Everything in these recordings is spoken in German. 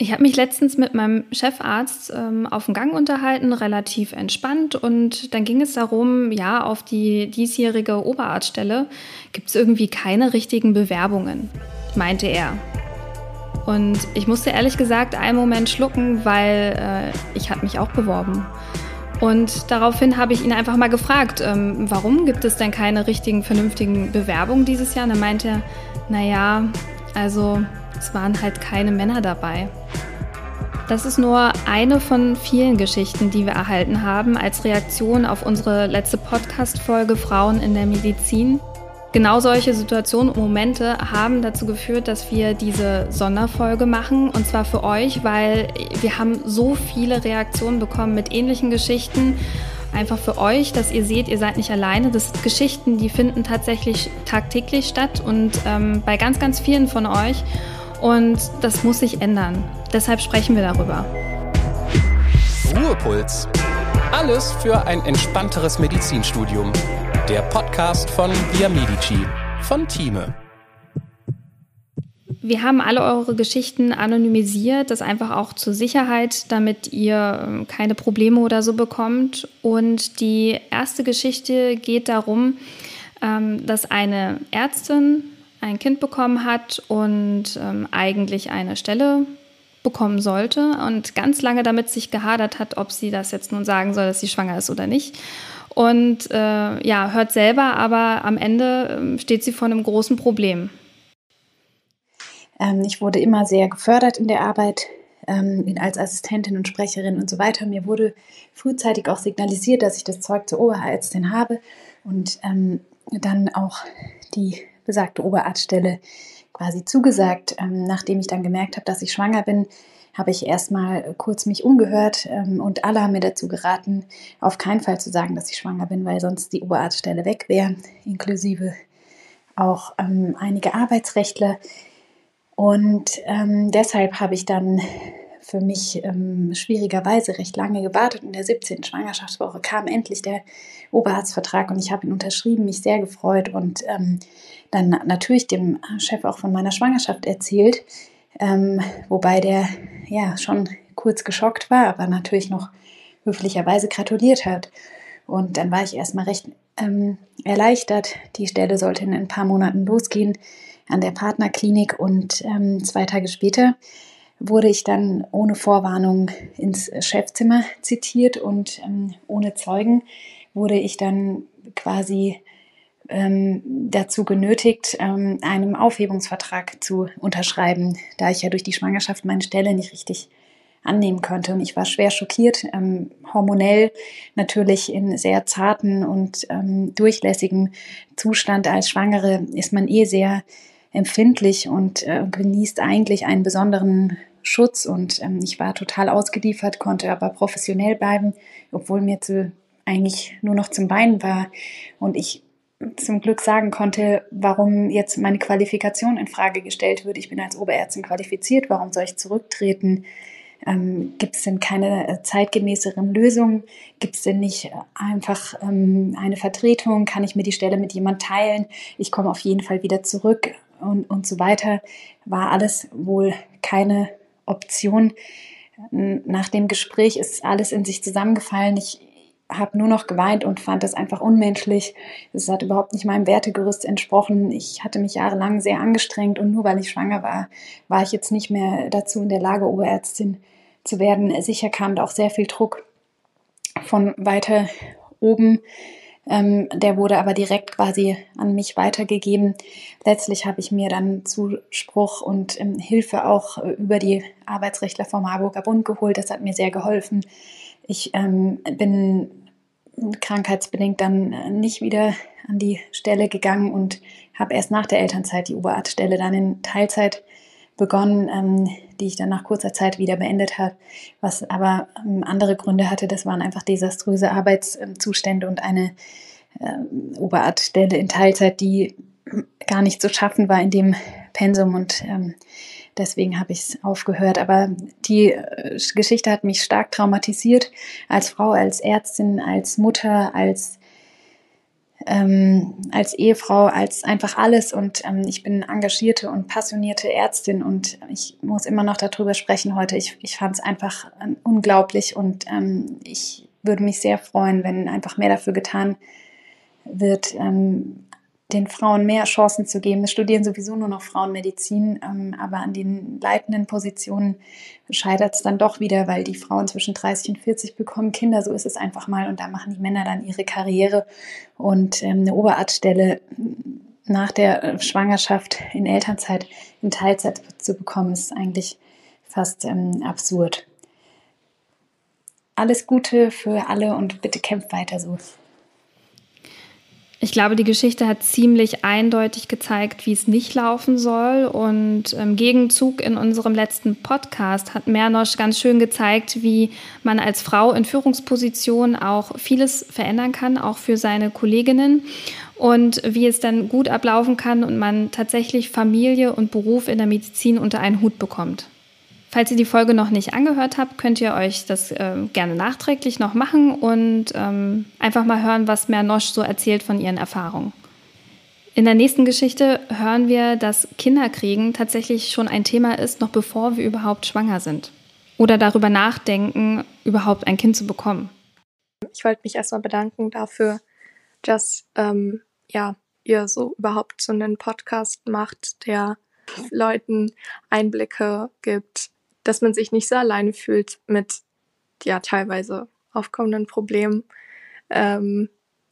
Ich habe mich letztens mit meinem Chefarzt ähm, auf dem Gang unterhalten, relativ entspannt. Und dann ging es darum, ja, auf die diesjährige Oberarztstelle gibt es irgendwie keine richtigen Bewerbungen, meinte er. Und ich musste ehrlich gesagt einen Moment schlucken, weil äh, ich habe mich auch beworben. Und daraufhin habe ich ihn einfach mal gefragt, ähm, warum gibt es denn keine richtigen, vernünftigen Bewerbungen dieses Jahr? Und dann meinte er, naja, also es waren halt keine Männer dabei. Das ist nur eine von vielen Geschichten, die wir erhalten haben als Reaktion auf unsere letzte Podcast-Folge Frauen in der Medizin. Genau solche Situationen und Momente haben dazu geführt, dass wir diese Sonderfolge machen. Und zwar für euch, weil wir haben so viele Reaktionen bekommen mit ähnlichen Geschichten. Einfach für euch, dass ihr seht, ihr seid nicht alleine. Das sind Geschichten, die finden tatsächlich tagtäglich statt und ähm, bei ganz, ganz vielen von euch. Und das muss sich ändern. Deshalb sprechen wir darüber. Ruhepuls. Alles für ein entspannteres Medizinstudium. Der Podcast von Via Medici von Thieme. Wir haben alle eure Geschichten anonymisiert, das einfach auch zur Sicherheit, damit ihr ähm, keine Probleme oder so bekommt. Und die erste Geschichte geht darum, ähm, dass eine Ärztin ein Kind bekommen hat und ähm, eigentlich eine Stelle bekommen sollte und ganz lange damit sich gehadert hat, ob sie das jetzt nun sagen soll, dass sie schwanger ist oder nicht. Und äh, ja, hört selber, aber am Ende äh, steht sie vor einem großen Problem. Ähm, ich wurde immer sehr gefördert in der Arbeit ähm, als Assistentin und Sprecherin und so weiter. Mir wurde frühzeitig auch signalisiert, dass ich das Zeug zur Oberärztin habe und ähm, dann auch die besagte Oberarztstelle quasi zugesagt. Ähm, nachdem ich dann gemerkt habe, dass ich schwanger bin, habe ich erstmal kurz mich umgehört ähm, und alle haben mir dazu geraten, auf keinen Fall zu sagen, dass ich schwanger bin, weil sonst die Oberarztstelle weg wäre, inklusive auch ähm, einige Arbeitsrechtler. Und ähm, deshalb habe ich dann für mich ähm, schwierigerweise recht lange gewartet. In der 17. Schwangerschaftswoche kam endlich der Oberarztvertrag und ich habe ihn unterschrieben, mich sehr gefreut und ähm, dann natürlich dem Chef auch von meiner Schwangerschaft erzählt, ähm, wobei der ja schon kurz geschockt war, aber natürlich noch höflicherweise gratuliert hat. Und dann war ich erstmal recht ähm, erleichtert. Die Stelle sollte in ein paar Monaten losgehen an der Partnerklinik und ähm, zwei Tage später wurde ich dann ohne Vorwarnung ins Chefzimmer zitiert und ähm, ohne Zeugen wurde ich dann quasi ähm, dazu genötigt, ähm, einem Aufhebungsvertrag zu unterschreiben, da ich ja durch die Schwangerschaft meine Stelle nicht richtig annehmen konnte. Und ich war schwer schockiert, ähm, hormonell natürlich in sehr zarten und ähm, durchlässigem Zustand als Schwangere ist man eh sehr empfindlich und äh, genießt eigentlich einen besonderen Schutz. Und ähm, ich war total ausgeliefert, konnte aber professionell bleiben, obwohl mir zu, eigentlich nur noch zum Bein war. Und ich zum Glück sagen konnte, warum jetzt meine Qualifikation in Frage gestellt wird. Ich bin als Oberärztin qualifiziert, warum soll ich zurücktreten? Ähm, Gibt es denn keine äh, zeitgemäßeren Lösungen? Gibt es denn nicht einfach ähm, eine Vertretung? Kann ich mir die Stelle mit jemand teilen? Ich komme auf jeden Fall wieder zurück und, und so weiter. War alles wohl keine Option. Nach dem Gespräch ist alles in sich zusammengefallen. Ich habe nur noch geweint und fand das einfach unmenschlich. Es hat überhaupt nicht meinem Wertegerüst entsprochen. Ich hatte mich jahrelang sehr angestrengt und nur weil ich schwanger war, war ich jetzt nicht mehr dazu in der Lage, Oberärztin zu werden. Sicher kam da auch sehr viel Druck von weiter oben. Ähm, der wurde aber direkt quasi an mich weitergegeben. Letztlich habe ich mir dann Zuspruch und ähm, Hilfe auch äh, über die Arbeitsrechtler vom Marburger Bund geholt. Das hat mir sehr geholfen. Ich ähm, bin krankheitsbedingt dann äh, nicht wieder an die Stelle gegangen und habe erst nach der Elternzeit die Oberarztstelle dann in Teilzeit begonnen, ähm, die ich dann nach kurzer Zeit wieder beendet habe, was aber ähm, andere Gründe hatte. Das waren einfach desaströse Arbeitszustände und eine ähm, Oberarztstelle in Teilzeit, die gar nicht zu schaffen war in dem Pensum und ähm, Deswegen habe ich es aufgehört. Aber die äh, Geschichte hat mich stark traumatisiert als Frau, als Ärztin, als Mutter, als ähm, als Ehefrau, als einfach alles. Und ähm, ich bin engagierte und passionierte Ärztin und ich muss immer noch darüber sprechen heute. Ich, ich fand es einfach ähm, unglaublich und ähm, ich würde mich sehr freuen, wenn einfach mehr dafür getan wird, ähm, den Frauen mehr Chancen zu geben. Es studieren sowieso nur noch Frauen Medizin, ähm, aber an den leitenden Positionen scheitert es dann doch wieder, weil die Frauen zwischen 30 und 40 bekommen Kinder. So ist es einfach mal und da machen die Männer dann ihre Karriere und ähm, eine Oberarztstelle nach der äh, Schwangerschaft in Elternzeit in Teilzeit zu bekommen, ist eigentlich fast ähm, absurd. Alles Gute für alle und bitte kämpft weiter so. Ich glaube, die Geschichte hat ziemlich eindeutig gezeigt, wie es nicht laufen soll. Und im Gegenzug in unserem letzten Podcast hat Mernosch ganz schön gezeigt, wie man als Frau in Führungspositionen auch vieles verändern kann, auch für seine Kolleginnen. Und wie es dann gut ablaufen kann und man tatsächlich Familie und Beruf in der Medizin unter einen Hut bekommt. Falls ihr die Folge noch nicht angehört habt, könnt ihr euch das äh, gerne nachträglich noch machen und ähm, einfach mal hören, was Mernosch so erzählt von ihren Erfahrungen. In der nächsten Geschichte hören wir, dass Kinderkriegen tatsächlich schon ein Thema ist, noch bevor wir überhaupt schwanger sind. Oder darüber nachdenken, überhaupt ein Kind zu bekommen. Ich wollte mich erstmal bedanken dafür, dass ähm, ja, ihr so überhaupt so einen Podcast macht, der Leuten Einblicke gibt dass man sich nicht so alleine fühlt mit ja teilweise aufkommenden Problemen ähm,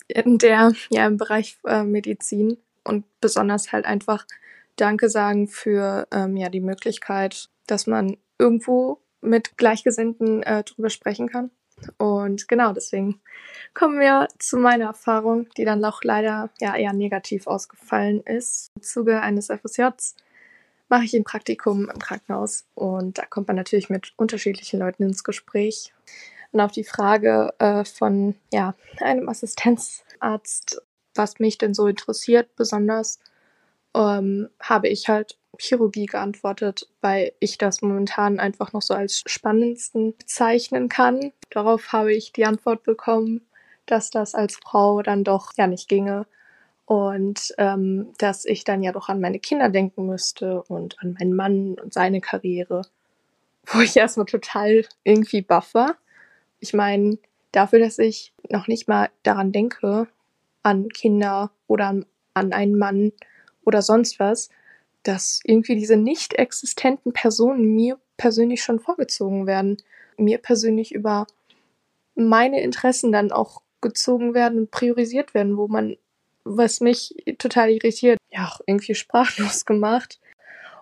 in der ja im Bereich äh, Medizin und besonders halt einfach Danke sagen für ähm, ja die Möglichkeit, dass man irgendwo mit Gleichgesinnten äh, drüber sprechen kann. Und genau deswegen kommen wir zu meiner Erfahrung, die dann auch leider ja eher negativ ausgefallen ist. Im Zuge eines FSJs mache ich ein Praktikum im Krankenhaus und da kommt man natürlich mit unterschiedlichen Leuten ins Gespräch. Und auf die Frage äh, von ja, einem Assistenzarzt, was mich denn so interessiert besonders, ähm, habe ich halt Chirurgie geantwortet, weil ich das momentan einfach noch so als spannendsten bezeichnen kann. Darauf habe ich die Antwort bekommen, dass das als Frau dann doch ja nicht ginge und ähm, dass ich dann ja doch an meine Kinder denken müsste und an meinen Mann und seine Karriere, wo ich erstmal total irgendwie baff war. Ich meine, dafür, dass ich noch nicht mal daran denke, an Kinder oder an, an einen Mann oder sonst was, dass irgendwie diese nicht existenten Personen mir persönlich schon vorgezogen werden, mir persönlich über meine Interessen dann auch gezogen werden und priorisiert werden, wo man was mich total irritiert, ja, auch irgendwie sprachlos gemacht.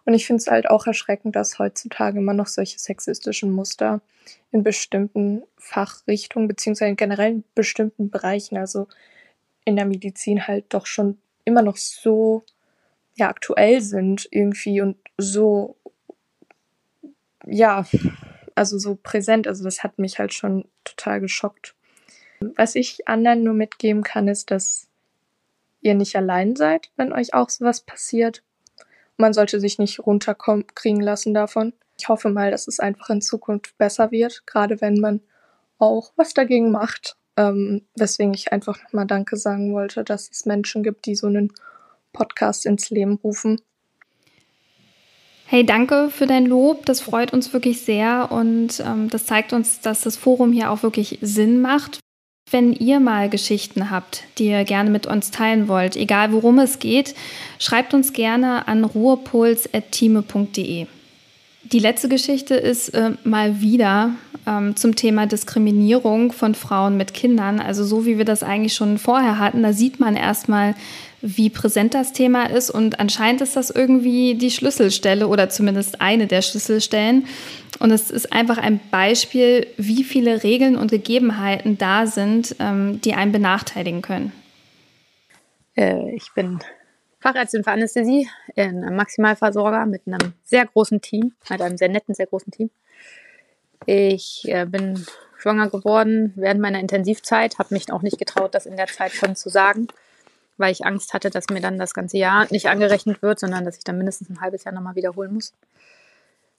Und ich finde es halt auch erschreckend, dass heutzutage immer noch solche sexistischen Muster in bestimmten Fachrichtungen, beziehungsweise in generell bestimmten Bereichen, also in der Medizin halt doch schon immer noch so ja, aktuell sind irgendwie und so, ja, also so präsent. Also das hat mich halt schon total geschockt. Was ich anderen nur mitgeben kann, ist, dass ihr nicht allein seid, wenn euch auch sowas passiert. Man sollte sich nicht runterkriegen lassen davon. Ich hoffe mal, dass es einfach in Zukunft besser wird, gerade wenn man auch was dagegen macht. Ähm, weswegen ich einfach nochmal Danke sagen wollte, dass es Menschen gibt, die so einen Podcast ins Leben rufen. Hey, danke für dein Lob. Das freut uns wirklich sehr und ähm, das zeigt uns, dass das Forum hier auch wirklich Sinn macht. Wenn ihr mal Geschichten habt, die ihr gerne mit uns teilen wollt, egal worum es geht, schreibt uns gerne an ruhepuls.time.de. Die letzte Geschichte ist äh, mal wieder ähm, zum Thema Diskriminierung von Frauen mit Kindern. Also so wie wir das eigentlich schon vorher hatten, da sieht man erstmal, wie präsent das Thema ist und anscheinend ist das irgendwie die Schlüsselstelle oder zumindest eine der Schlüsselstellen. Und es ist einfach ein Beispiel, wie viele Regeln und Gegebenheiten da sind, ähm, die einen benachteiligen können. Äh, ich bin Fachärztin für Anästhesie in einem Maximalversorger mit einem sehr großen Team, mit einem sehr netten, sehr großen Team. Ich äh, bin schwanger geworden während meiner Intensivzeit, habe mich auch nicht getraut, das in der Zeit schon zu sagen weil ich Angst hatte, dass mir dann das ganze Jahr nicht angerechnet wird, sondern dass ich dann mindestens ein halbes Jahr nochmal wiederholen muss.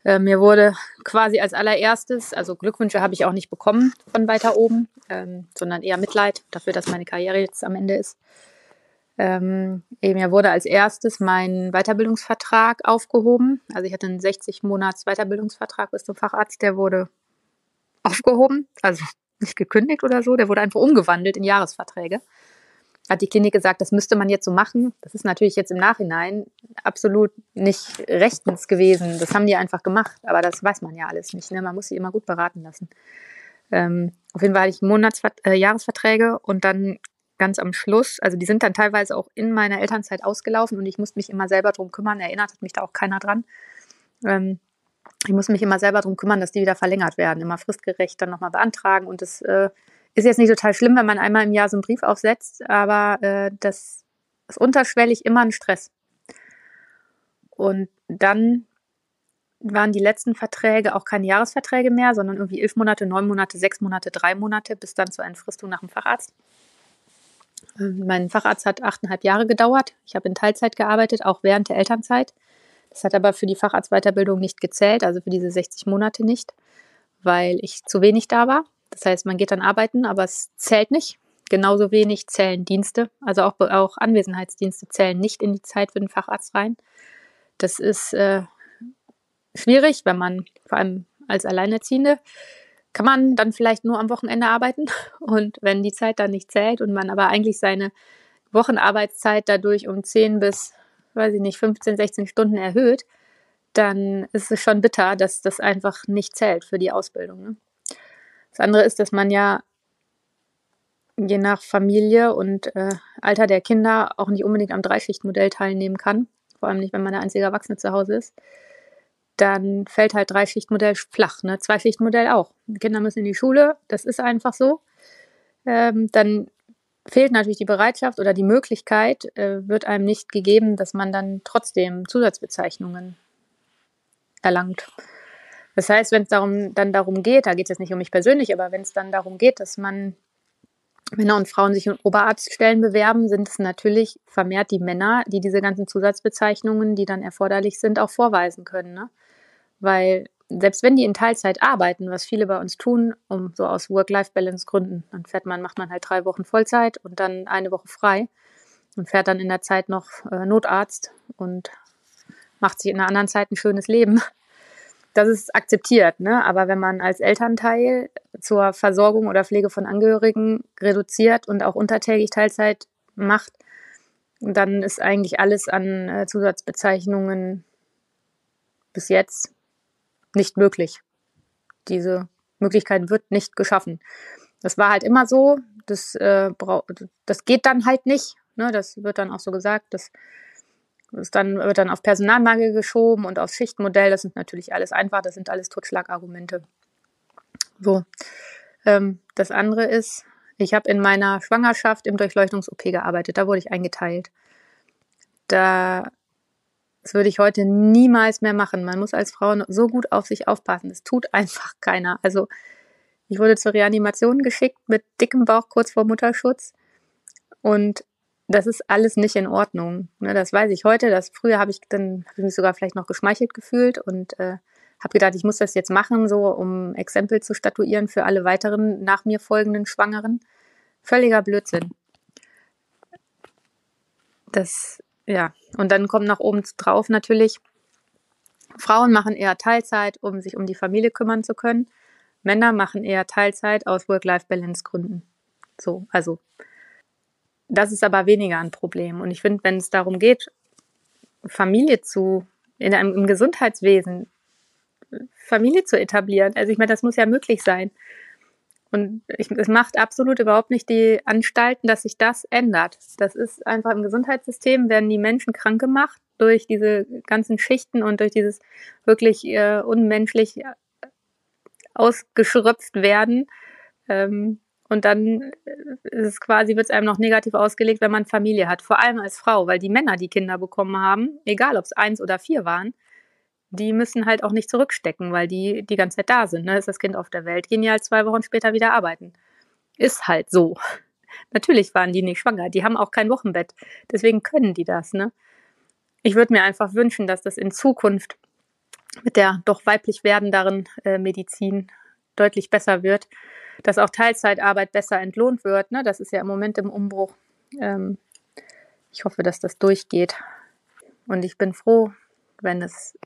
Äh, mir wurde quasi als allererstes, also Glückwünsche habe ich auch nicht bekommen von weiter oben, ähm, sondern eher Mitleid dafür, dass meine Karriere jetzt am Ende ist. Ähm, eben ja wurde als erstes mein Weiterbildungsvertrag aufgehoben. Also ich hatte einen 60 Monats Weiterbildungsvertrag bis zum Facharzt, der wurde aufgehoben, also nicht gekündigt oder so, der wurde einfach umgewandelt in Jahresverträge. Hat die Klinik gesagt, das müsste man jetzt so machen. Das ist natürlich jetzt im Nachhinein absolut nicht rechtens gewesen. Das haben die einfach gemacht, aber das weiß man ja alles nicht. Ne? Man muss sie immer gut beraten lassen. Ähm, auf jeden Fall hatte ich Monats äh, Jahresverträge und dann ganz am Schluss, also die sind dann teilweise auch in meiner Elternzeit ausgelaufen und ich musste mich immer selber drum kümmern. Erinnert hat mich da auch keiner dran. Ähm, ich muss mich immer selber drum kümmern, dass die wieder verlängert werden, immer fristgerecht dann nochmal beantragen. Und das äh, ist jetzt nicht total schlimm, wenn man einmal im Jahr so einen Brief aufsetzt, aber äh, das ist unterschwellig immer ein Stress. Und dann waren die letzten Verträge auch keine Jahresverträge mehr, sondern irgendwie elf Monate, neun Monate, sechs Monate, drei Monate, bis dann zur Entfristung nach dem Facharzt. Ähm, mein Facharzt hat achteinhalb Jahre gedauert. Ich habe in Teilzeit gearbeitet, auch während der Elternzeit. Das hat aber für die Facharztweiterbildung nicht gezählt, also für diese 60 Monate nicht, weil ich zu wenig da war. Das heißt, man geht dann arbeiten, aber es zählt nicht. Genauso wenig zählen Dienste, also auch, auch Anwesenheitsdienste zählen nicht in die Zeit für den Facharzt rein. Das ist äh, schwierig, wenn man vor allem als Alleinerziehende kann man dann vielleicht nur am Wochenende arbeiten und wenn die Zeit dann nicht zählt und man aber eigentlich seine Wochenarbeitszeit dadurch um 10 bis weiß ich nicht, 15, 16 Stunden erhöht, dann ist es schon bitter, dass das einfach nicht zählt für die Ausbildung. Ne? Das andere ist, dass man ja je nach Familie und äh, Alter der Kinder auch nicht unbedingt am Dreischichtmodell teilnehmen kann, vor allem nicht, wenn man der einzige Erwachsene zu Hause ist. Dann fällt halt Dreischichtmodell flach, ne? Zweischichtmodell auch. Die Kinder müssen in die Schule, das ist einfach so. Ähm, dann fehlt natürlich die Bereitschaft oder die Möglichkeit, äh, wird einem nicht gegeben, dass man dann trotzdem Zusatzbezeichnungen erlangt. Das heißt, wenn es darum, dann darum geht, da geht es jetzt nicht um mich persönlich, aber wenn es dann darum geht, dass man Männer und Frauen sich in Oberarztstellen bewerben, sind es natürlich vermehrt die Männer, die diese ganzen Zusatzbezeichnungen, die dann erforderlich sind, auch vorweisen können. Ne? Weil selbst wenn die in Teilzeit arbeiten, was viele bei uns tun, um so aus Work-Life-Balance-Gründen, dann fährt man, macht man halt drei Wochen Vollzeit und dann eine Woche frei und fährt dann in der Zeit noch äh, Notarzt und macht sich in einer anderen Zeit ein schönes Leben. Das ist akzeptiert, ne? Aber wenn man als Elternteil zur Versorgung oder Pflege von Angehörigen reduziert und auch untertägig Teilzeit macht, dann ist eigentlich alles an äh, Zusatzbezeichnungen bis jetzt nicht möglich. Diese Möglichkeit wird nicht geschaffen. Das war halt immer so, das, äh, das geht dann halt nicht. Ne? Das wird dann auch so gesagt, das, das dann, wird dann auf Personalmangel geschoben und aufs Schichtmodell. Das sind natürlich alles einfach, das sind alles Totschlagargumente. So. Ähm, das andere ist, ich habe in meiner Schwangerschaft im Durchleuchtungs-OP gearbeitet, da wurde ich eingeteilt. Da das würde ich heute niemals mehr machen. Man muss als Frau so gut auf sich aufpassen. Das tut einfach keiner. Also ich wurde zur Reanimation geschickt mit dickem Bauch kurz vor Mutterschutz. Und das ist alles nicht in Ordnung. Ne, das weiß ich heute. Das früher habe ich dann hab ich mich sogar vielleicht noch geschmeichelt gefühlt und äh, habe gedacht, ich muss das jetzt machen, so um Exempel zu statuieren für alle weiteren nach mir folgenden Schwangeren. Völliger Blödsinn. Das ja, und dann kommt nach oben drauf natürlich, Frauen machen eher Teilzeit, um sich um die Familie kümmern zu können. Männer machen eher Teilzeit aus Work-Life-Balance-Gründen. So, also das ist aber weniger ein Problem. Und ich finde, wenn es darum geht, Familie zu, in einem im Gesundheitswesen, Familie zu etablieren, also ich meine, das muss ja möglich sein. Und ich, es macht absolut überhaupt nicht die Anstalten, dass sich das ändert. Das ist einfach im Gesundheitssystem werden die Menschen krank gemacht durch diese ganzen Schichten und durch dieses wirklich äh, unmenschlich äh, ausgeschröpft werden. Ähm, und dann ist es quasi, wird es einem noch negativ ausgelegt, wenn man Familie hat. Vor allem als Frau, weil die Männer, die Kinder bekommen haben, egal ob es eins oder vier waren, die müssen halt auch nicht zurückstecken, weil die die ganze Zeit da sind. Ne? Ist das Kind auf der Welt, gehen die halt zwei Wochen später wieder arbeiten. Ist halt so. Natürlich waren die nicht schwanger, die haben auch kein Wochenbett. Deswegen können die das. Ne? Ich würde mir einfach wünschen, dass das in Zukunft mit der doch weiblich werdenderen äh, Medizin deutlich besser wird, dass auch Teilzeitarbeit besser entlohnt wird. Ne? Das ist ja im Moment im Umbruch. Ähm, Ich hoffe, dass das durchgeht. Und ich bin froh, wenn es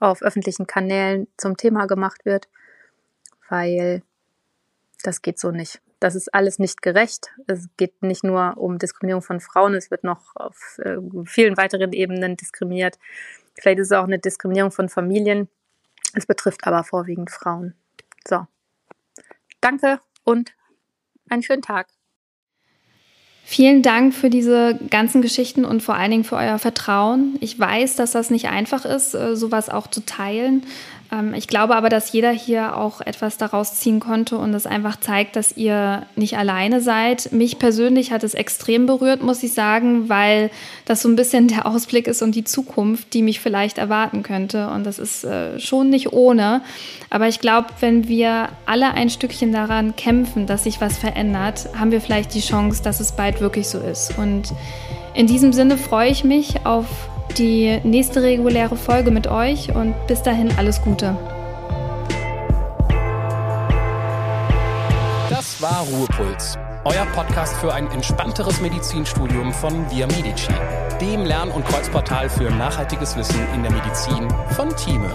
auf öffentlichen Kanälen zum Thema gemacht wird, weil das geht so nicht. Das ist alles nicht gerecht. Es geht nicht nur um Diskriminierung von Frauen, es wird noch auf äh, vielen weiteren Ebenen diskriminiert. Vielleicht ist es auch eine Diskriminierung von Familien. Es betrifft aber vorwiegend Frauen. So. Danke und einen schönen Tag. Vielen Dank für diese ganzen Geschichten und vor allen Dingen für euer Vertrauen. Ich weiß, dass das nicht einfach ist, äh, sowas auch zu teilen. Ähm, ich glaube aber, dass jeder hier auch etwas daraus ziehen konnte und es einfach zeigt, dass ihr nicht alleine seid. Mich persönlich hat es extrem berührt, muss ich sagen, weil das so ein bisschen der Ausblick ist und die Zukunft, die mich vielleicht erwarten könnte. Und das ist äh, schon nicht ohne. Aber ich glaube, wenn wir alle ein Stückchen daran kämpfen, dass sich was verändert, haben wir vielleicht die Chance, dass es bald wirklich so ist. Und in diesem Sinne freue ich mich auf die nächste reguläre Folge mit euch und bis dahin alles Gute. Das war Ruhepuls, euer Podcast für ein entspannteres Medizinstudium von Via Medici, dem Lern- und Kreuzportal für nachhaltiges Wissen in der Medizin von Thieme.